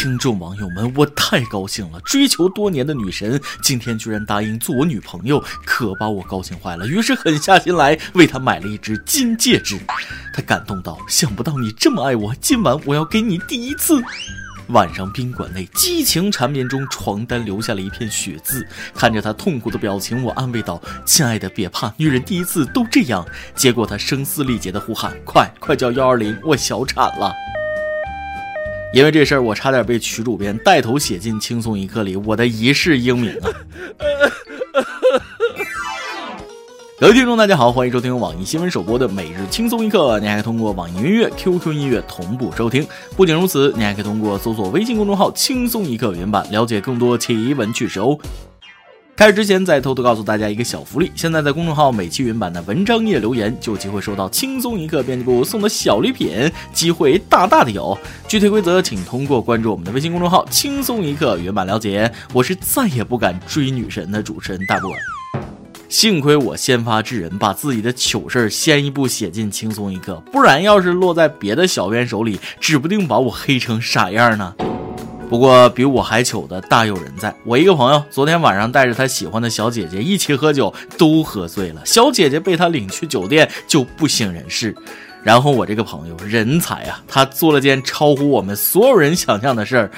听众网友们，我太高兴了！追求多年的女神今天居然答应做我女朋友，可把我高兴坏了。于是狠下心来为她买了一只金戒指。她感动道：“想不到你这么爱我，今晚我要给你第一次。”晚上宾馆内激情缠绵中，床单留下了一片血渍。看着他痛苦的表情，我安慰道：“亲爱的，别怕，女人第一次都这样。”结果他声嘶力竭的呼喊：“快快叫幺二零，我小产了！”因为这事儿，我差点被曲主编带头写进《轻松一刻》里，我的一世英名啊！各位听众，大家好，欢迎收听网易新闻首播的每日轻松一刻。您还可以通过网易音乐、QQ 音乐同步收听。不仅如此，您还可以通过搜索微信公众号“轻松一刻”原版了解更多奇闻趣事哦。开始之前，再偷偷告诉大家一个小福利：现在在公众号每期原版的文章页留言，就有机会收到轻松一刻编辑部送的小礼品，机会大大的有。具体规则请通过关注我们的微信公众号“轻松一刻”原版了解。我是再也不敢追女神的主持人大波。幸亏我先发制人，把自己的糗事儿先一步写进轻松一刻，不然要是落在别的小编手里，指不定把我黑成啥样呢。不过比我还糗的大有人在，我一个朋友昨天晚上带着他喜欢的小姐姐一起喝酒，都喝醉了，小姐姐被他领去酒店就不省人事。然后我这个朋友人才啊，他做了件超乎我们所有人想象的事儿。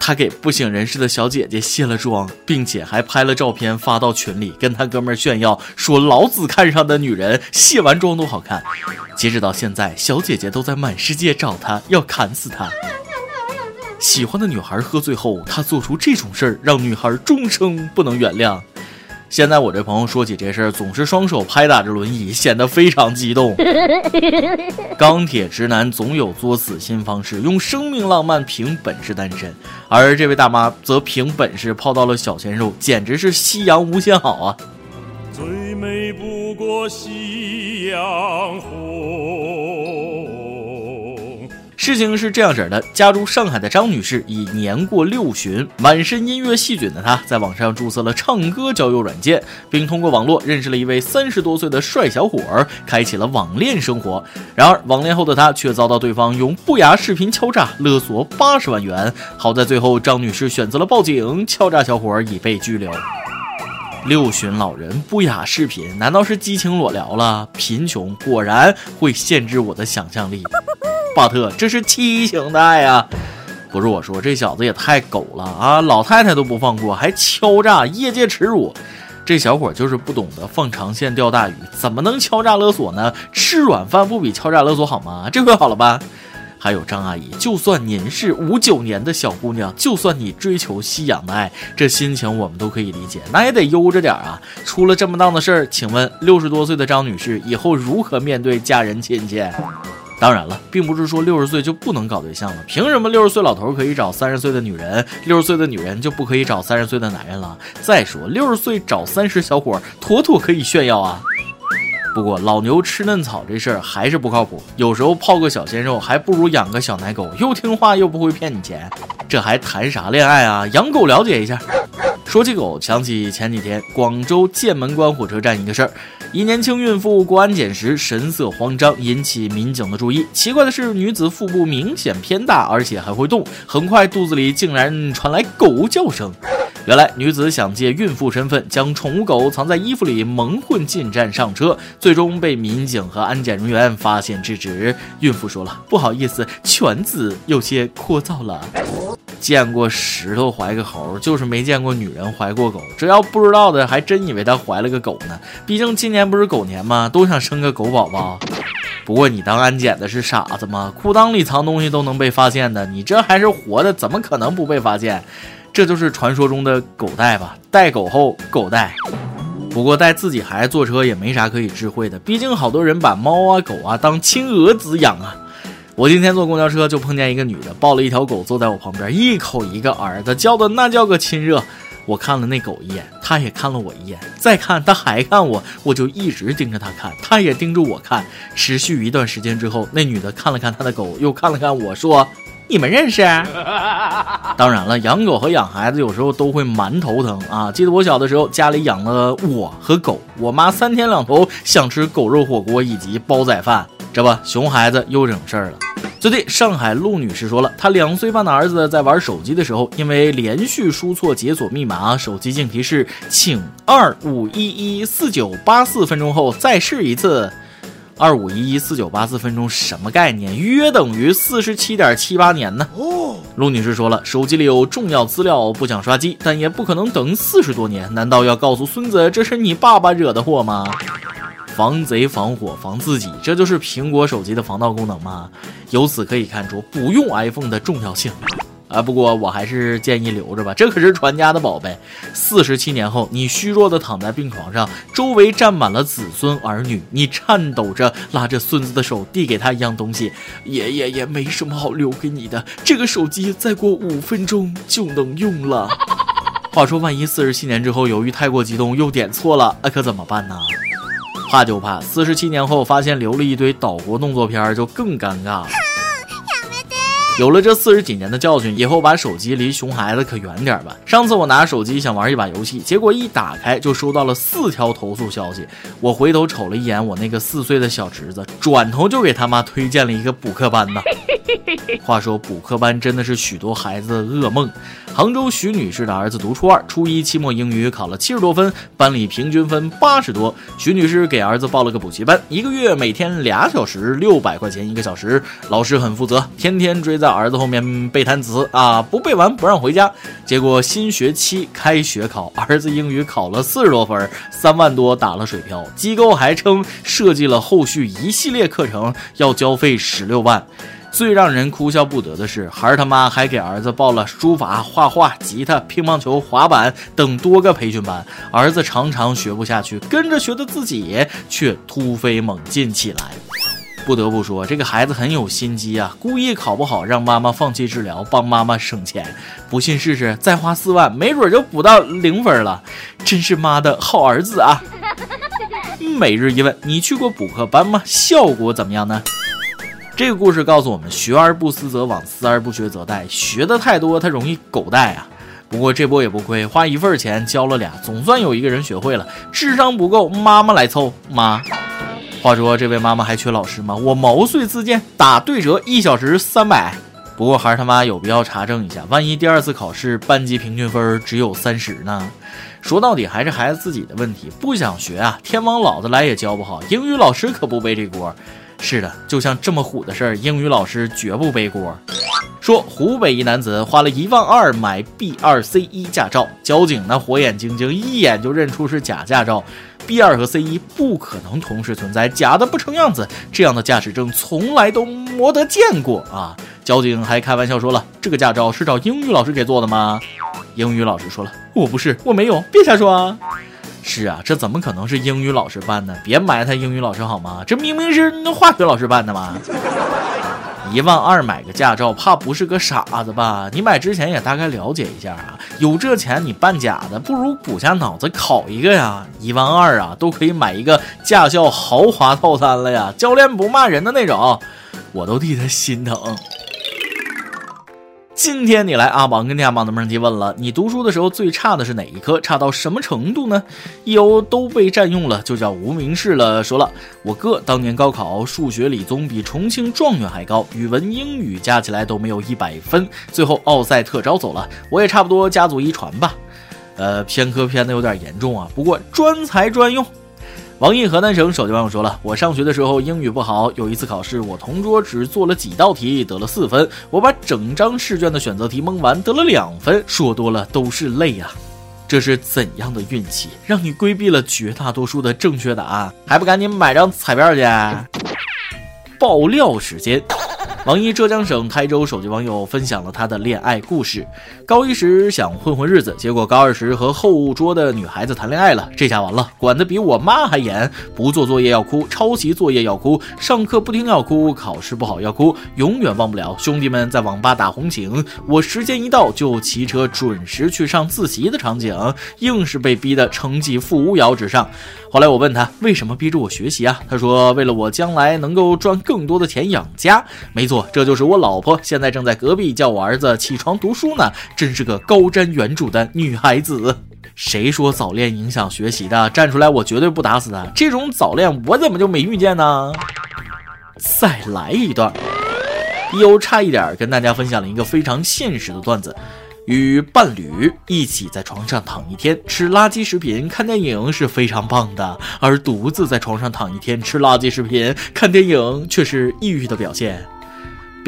他给不省人事的小姐姐卸了妆，并且还拍了照片发到群里，跟他哥们炫耀说：“老子看上的女人卸完妆都好看。”截止到现在，小姐姐都在满世界找他，要砍死他。喜欢的女孩喝醉后，他做出这种事儿，让女孩终生不能原谅。现在我这朋友说起这事儿，总是双手拍打着轮椅，显得非常激动。钢铁直男总有作死新方式，用生命浪漫凭本事单身，而这位大妈则凭本事泡到了小鲜肉，简直是夕阳无限好啊！最美不过夕阳红。事情是这样式的：家住上海的张女士已年过六旬，满身音乐细菌的她，在网上注册了唱歌交友软件，并通过网络认识了一位三十多岁的帅小伙儿，开启了网恋生活。然而，网恋后的她却遭到对方用不雅视频敲诈勒索八十万元。好在最后，张女士选择了报警，敲诈小伙儿已被拘留。六旬老人不雅视频，难道是激情裸聊了？贫穷果然会限制我的想象力。巴特，这是畸形的爱呀！不是我说，这小子也太狗了啊！老太太都不放过，还敲诈，业界耻辱。这小伙就是不懂得放长线钓大鱼，怎么能敲诈勒索呢？吃软饭不比敲诈勒索好吗？这回好了吧？还有张阿姨，就算您是五九年的小姑娘，就算你追求夕阳的爱，这心情我们都可以理解，那也得悠着点啊！出了这么档的事儿，请问六十多岁的张女士以后如何面对家人亲戚？当然了，并不是说六十岁就不能搞对象了。凭什么六十岁老头可以找三十岁的女人，六十岁的女人就不可以找三十岁的男人了？再说，六十岁找三十小伙，妥妥可以炫耀啊！不过老牛吃嫩草这事儿还是不靠谱，有时候泡个小鲜肉还不如养个小奶狗，又听话又不会骗你钱，这还谈啥恋爱啊？养狗了解一下。说起狗，想起前几天广州剑门关火车站一个事儿。一年轻孕妇过安检时神色慌张，引起民警的注意。奇怪的是，女子腹部明显偏大，而且还会动。很快，肚子里竟然传来狗叫声。原来，女子想借孕妇身份将宠物狗藏在衣服里，蒙混进站上车，最终被民警和安检人员发现制止。孕妇说了：“不好意思，犬子有些聒噪了。”见过石头怀个猴，就是没见过女人怀过狗。这要不知道的，还真以为她怀了个狗呢。毕竟今年不是狗年吗？都想生个狗宝宝。不过你当安检的是傻子吗？裤裆里藏东西都能被发现的，你这还是活的，怎么可能不被发现？这就是传说中的狗带吧？带狗后狗带。不过带自己孩子坐车也没啥可以智慧的，毕竟好多人把猫啊狗啊当亲儿子养啊。我今天坐公交车就碰见一个女的抱了一条狗坐在我旁边，一口一个儿子，叫的那叫个亲热。我看了那狗一眼，她也看了我一眼，再看她还看我，我就一直盯着她看，她也盯着我看。持续一段时间之后，那女的看了看她的狗，又看了看我说：“你们认识？”当然了，养狗和养孩子有时候都会蛮头疼啊。记得我小的时候，家里养了我和狗，我妈三天两头想吃狗肉火锅以及煲仔饭。这不，熊孩子又整事儿了。最近，上海陆女士说了，她两岁半的儿子在玩手机的时候，因为连续输错解锁密码，手机竟提示“请二五一一四九八四分钟后再试一次”。二五一一四九八四分钟什么概念？约等于四十七点七八年呢？哦，陆女士说了，手机里有重要资料，不想刷机，但也不可能等四十多年。难道要告诉孙子这是你爸爸惹的祸吗？防贼防火防自己，这就是苹果手机的防盗功能吗？由此可以看出不用 iPhone 的重要性啊！不过我还是建议留着吧，这可是传家的宝贝。四十七年后，你虚弱的躺在病床上，周围站满了子孙儿女，你颤抖着拉着孙子的手，递给他一样东西：“爷爷也没什么好留给你的，这个手机再过五分钟就能用了。”话说，万一四十七年之后，由于太过激动又点错了，那可怎么办呢？怕就怕四十七年后发现留了一堆岛国动作片，就更尴尬了。有了这四十几年的教训，以后把手机离熊孩子可远点吧。上次我拿手机想玩一把游戏，结果一打开就收到了四条投诉消息。我回头瞅了一眼我那个四岁的小侄子，转头就给他妈推荐了一个补课班呢。话说补课班真的是许多孩子的噩梦。杭州徐女士的儿子读初二，初一期末英语考了七十多分，班里平均分八十多。徐女士给儿子报了个补习班，一个月每天俩小时，六百块钱一个小时。老师很负责，天天追在儿子后面背单词啊，不背完不让回家。结果新学期开学考，儿子英语考了四十多分，三万多打了水漂。机构还称设计了后续一系列课程，要交费十六万。最让人哭笑不得的是，孩儿他妈还给儿子报了书法、画画、吉他、乒乓球、滑板等多个培训班。儿子常常学不下去，跟着学的自己却突飞猛进起来。不得不说，这个孩子很有心机啊，故意考不好，让妈妈放弃治疗，帮妈妈省钱。不信试试，再花四万，没准就补到零分了。真是妈的好儿子啊！每日一问，你去过补课班吗？效果怎么样呢？这个故事告诉我们：学而不思则罔，思而不学则殆。学的太多，它容易狗带啊。不过这波也不亏，花一份钱教了俩，总算有一个人学会了。智商不够，妈妈来凑。妈，话说这位妈妈还缺老师吗？我毛遂自荐，打对折，一小时三百。不过孩儿他妈有必要查证一下，万一第二次考试班级平均分只有三十呢？说到底还是孩子自己的问题，不想学啊，天王老子来也教不好，英语老师可不背这锅。是的，就像这么虎的事儿，英语老师绝不背锅。说湖北一男子花了一万二买 B 二 C 一驾照，交警那火眼金睛，一眼就认出是假驾照。B 二和 C 一不可能同时存在，假的不成样子，这样的驾驶证从来都没得见过啊！交警还开玩笑说了，这个驾照是找英语老师给做的吗？英语老师说了，我不是，我没有，别瞎说啊。是啊，这怎么可能是英语老师办的？别埋汰英语老师好吗？这明明是那化学老师办的嘛！一万二买个驾照，怕不是个傻子吧？你买之前也大概了解一下啊。有这钱你办假的，不如鼓下脑子考一个呀！一万二啊，都可以买一个驾校豪华套餐了呀，教练不骂人的那种，我都替他心疼。今天你来阿榜跟天下榜的问题问了，你读书的时候最差的是哪一科？差到什么程度呢？有都被占用了，就叫无名氏了。说了，我哥当年高考数学理综比重庆状元还高，语文英语加起来都没有一百分，最后奥赛特招走了。我也差不多家族遗传吧，呃，偏科偏的有点严重啊，不过专才专用。网易河南省手机网友说了：“我上学的时候英语不好，有一次考试，我同桌只做了几道题，得了四分，我把整张试卷的选择题蒙完，得了两分。说多了都是泪啊！这是怎样的运气，让你规避了绝大多数的正确答案，还不赶紧买张彩票去？”爆料时间。网易浙江省台州手机网友分享了他的恋爱故事：高一时想混混日子，结果高二时和后桌的女孩子谈恋爱了，这下完了，管得比我妈还严，不做作业要哭，抄袭作业要哭，上课不听要哭，考试不好要哭，永远忘不了兄弟们在网吧打红警，我时间一到就骑车准时去上自习的场景，硬是被逼得成绩负无遥之上。后来我问他为什么逼着我学习啊？他说为了我将来能够赚更多的钱养家。没错。这就是我老婆，现在正在隔壁叫我儿子起床读书呢，真是个高瞻远瞩的女孩子。谁说早恋影响学习的？站出来，我绝对不打死他。这种早恋我怎么就没遇见呢？再来一段。一欧差一点跟大家分享了一个非常现实的段子：与伴侣一起在床上躺一天，吃垃圾食品、看电影是非常棒的；而独自在床上躺一天，吃垃圾食品、看电影却是抑郁的表现。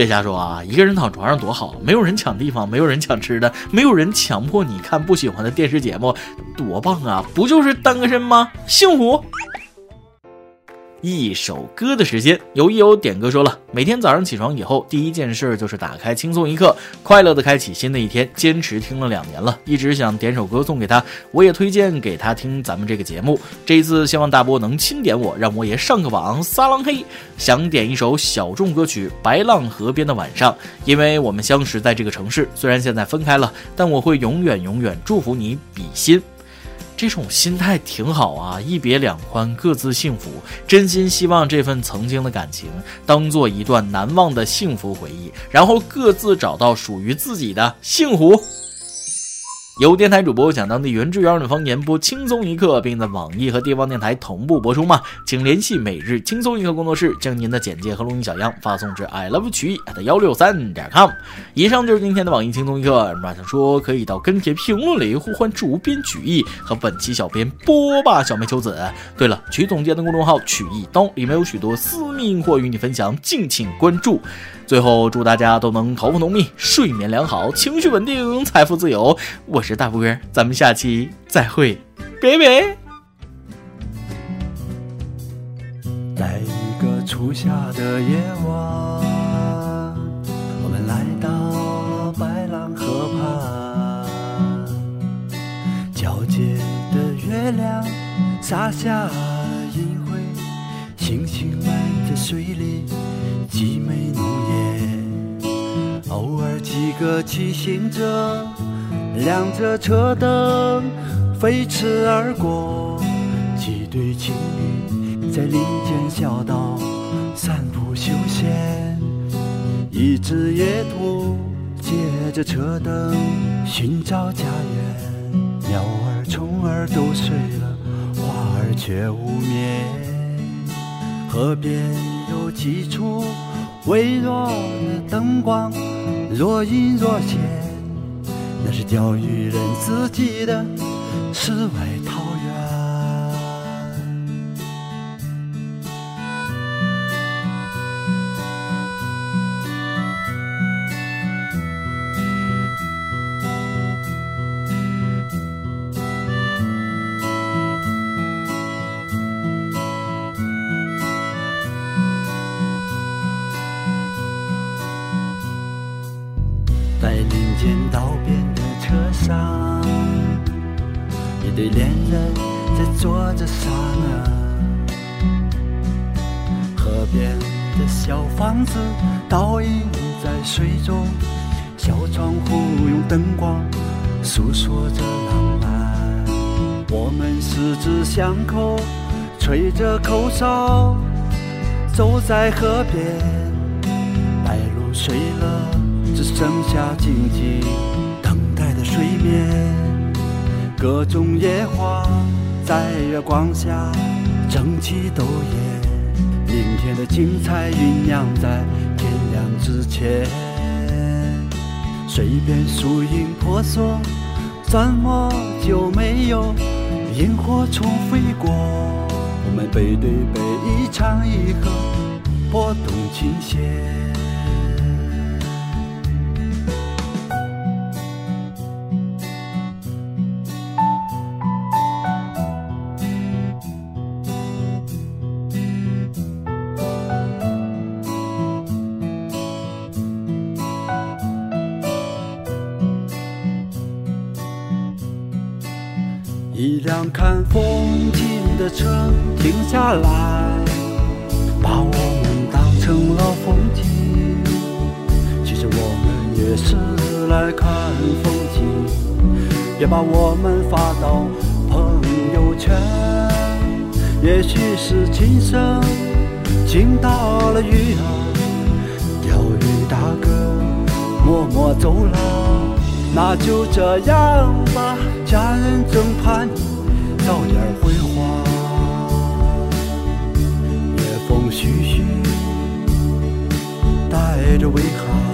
别瞎说啊！一个人躺床上多好，没有人抢地方，没有人抢吃的，没有人强迫你看不喜欢的电视节目，多棒啊！不就是单个身吗？幸福。一首歌的时间，有一友点歌说了，每天早上起床以后，第一件事就是打开轻松一刻，快乐的开启新的一天。坚持听了两年了，一直想点首歌送给他，我也推荐给他听咱们这个节目。这一次希望大波能钦点我，让我也上个榜。撒浪嘿，想点一首小众歌曲《白浪河边的晚上》，因为我们相识在这个城市，虽然现在分开了，但我会永远永远祝福你比心。这种心态挺好啊，一别两宽，各自幸福。真心希望这份曾经的感情当做一段难忘的幸福回忆，然后各自找到属于自己的幸福。有电台主播讲当地原汁原味的方言播轻松一刻，并在网易和地方电台同步播出吗？请联系每日轻松一刻工作室，将您的简介和录音小样发送至 i love 曲艺 at 幺六三点 com。以上就是今天的网易轻松一刻。马上说可以到跟帖评论里呼唤主编曲艺和本期小编波霸小妹秋子。对了，曲总监的公众号曲艺刀里面有许多私密货与你分享，敬请关注。最后，祝大家都能头发浓密、睡眠良好、情绪稳定、财富自由。我是大波哥，咱们下期再会，拜拜。在一个初夏的夜晚，我们来到白浪河畔，皎洁的月亮洒下银辉，星星们在水里。凄美浓烟，偶尔几个骑行者亮着车灯飞驰而过，几对情侣在林间小道散步休闲，一只野兔借着车灯寻找家园，鸟儿虫儿都睡了，花儿却无眠，河边。有几处微弱的灯光，若隐若现，那是钓鱼人自己的世外桃一对恋人在做着啥呢？河边的小房子倒映在水中，小窗户用灯光诉说着浪漫。我们十指相扣，吹着口哨，走在河边，白鹭睡了。只剩下静静等待的睡眠，各种野花在月光下争奇斗艳，明天的精彩酝酿在天亮之前。水边树影婆娑，怎么就没有萤火虫飞过？我们背对背一唱一和，拨动琴弦。车停下来，把我们当成了风景。其实我们也是来看风景，也把我们发到朋友圈。也许是今生惊到了鱼儿，钓鱼大哥默默走了。那就这样吧，家人正盼你早点回话。徐徐带着微寒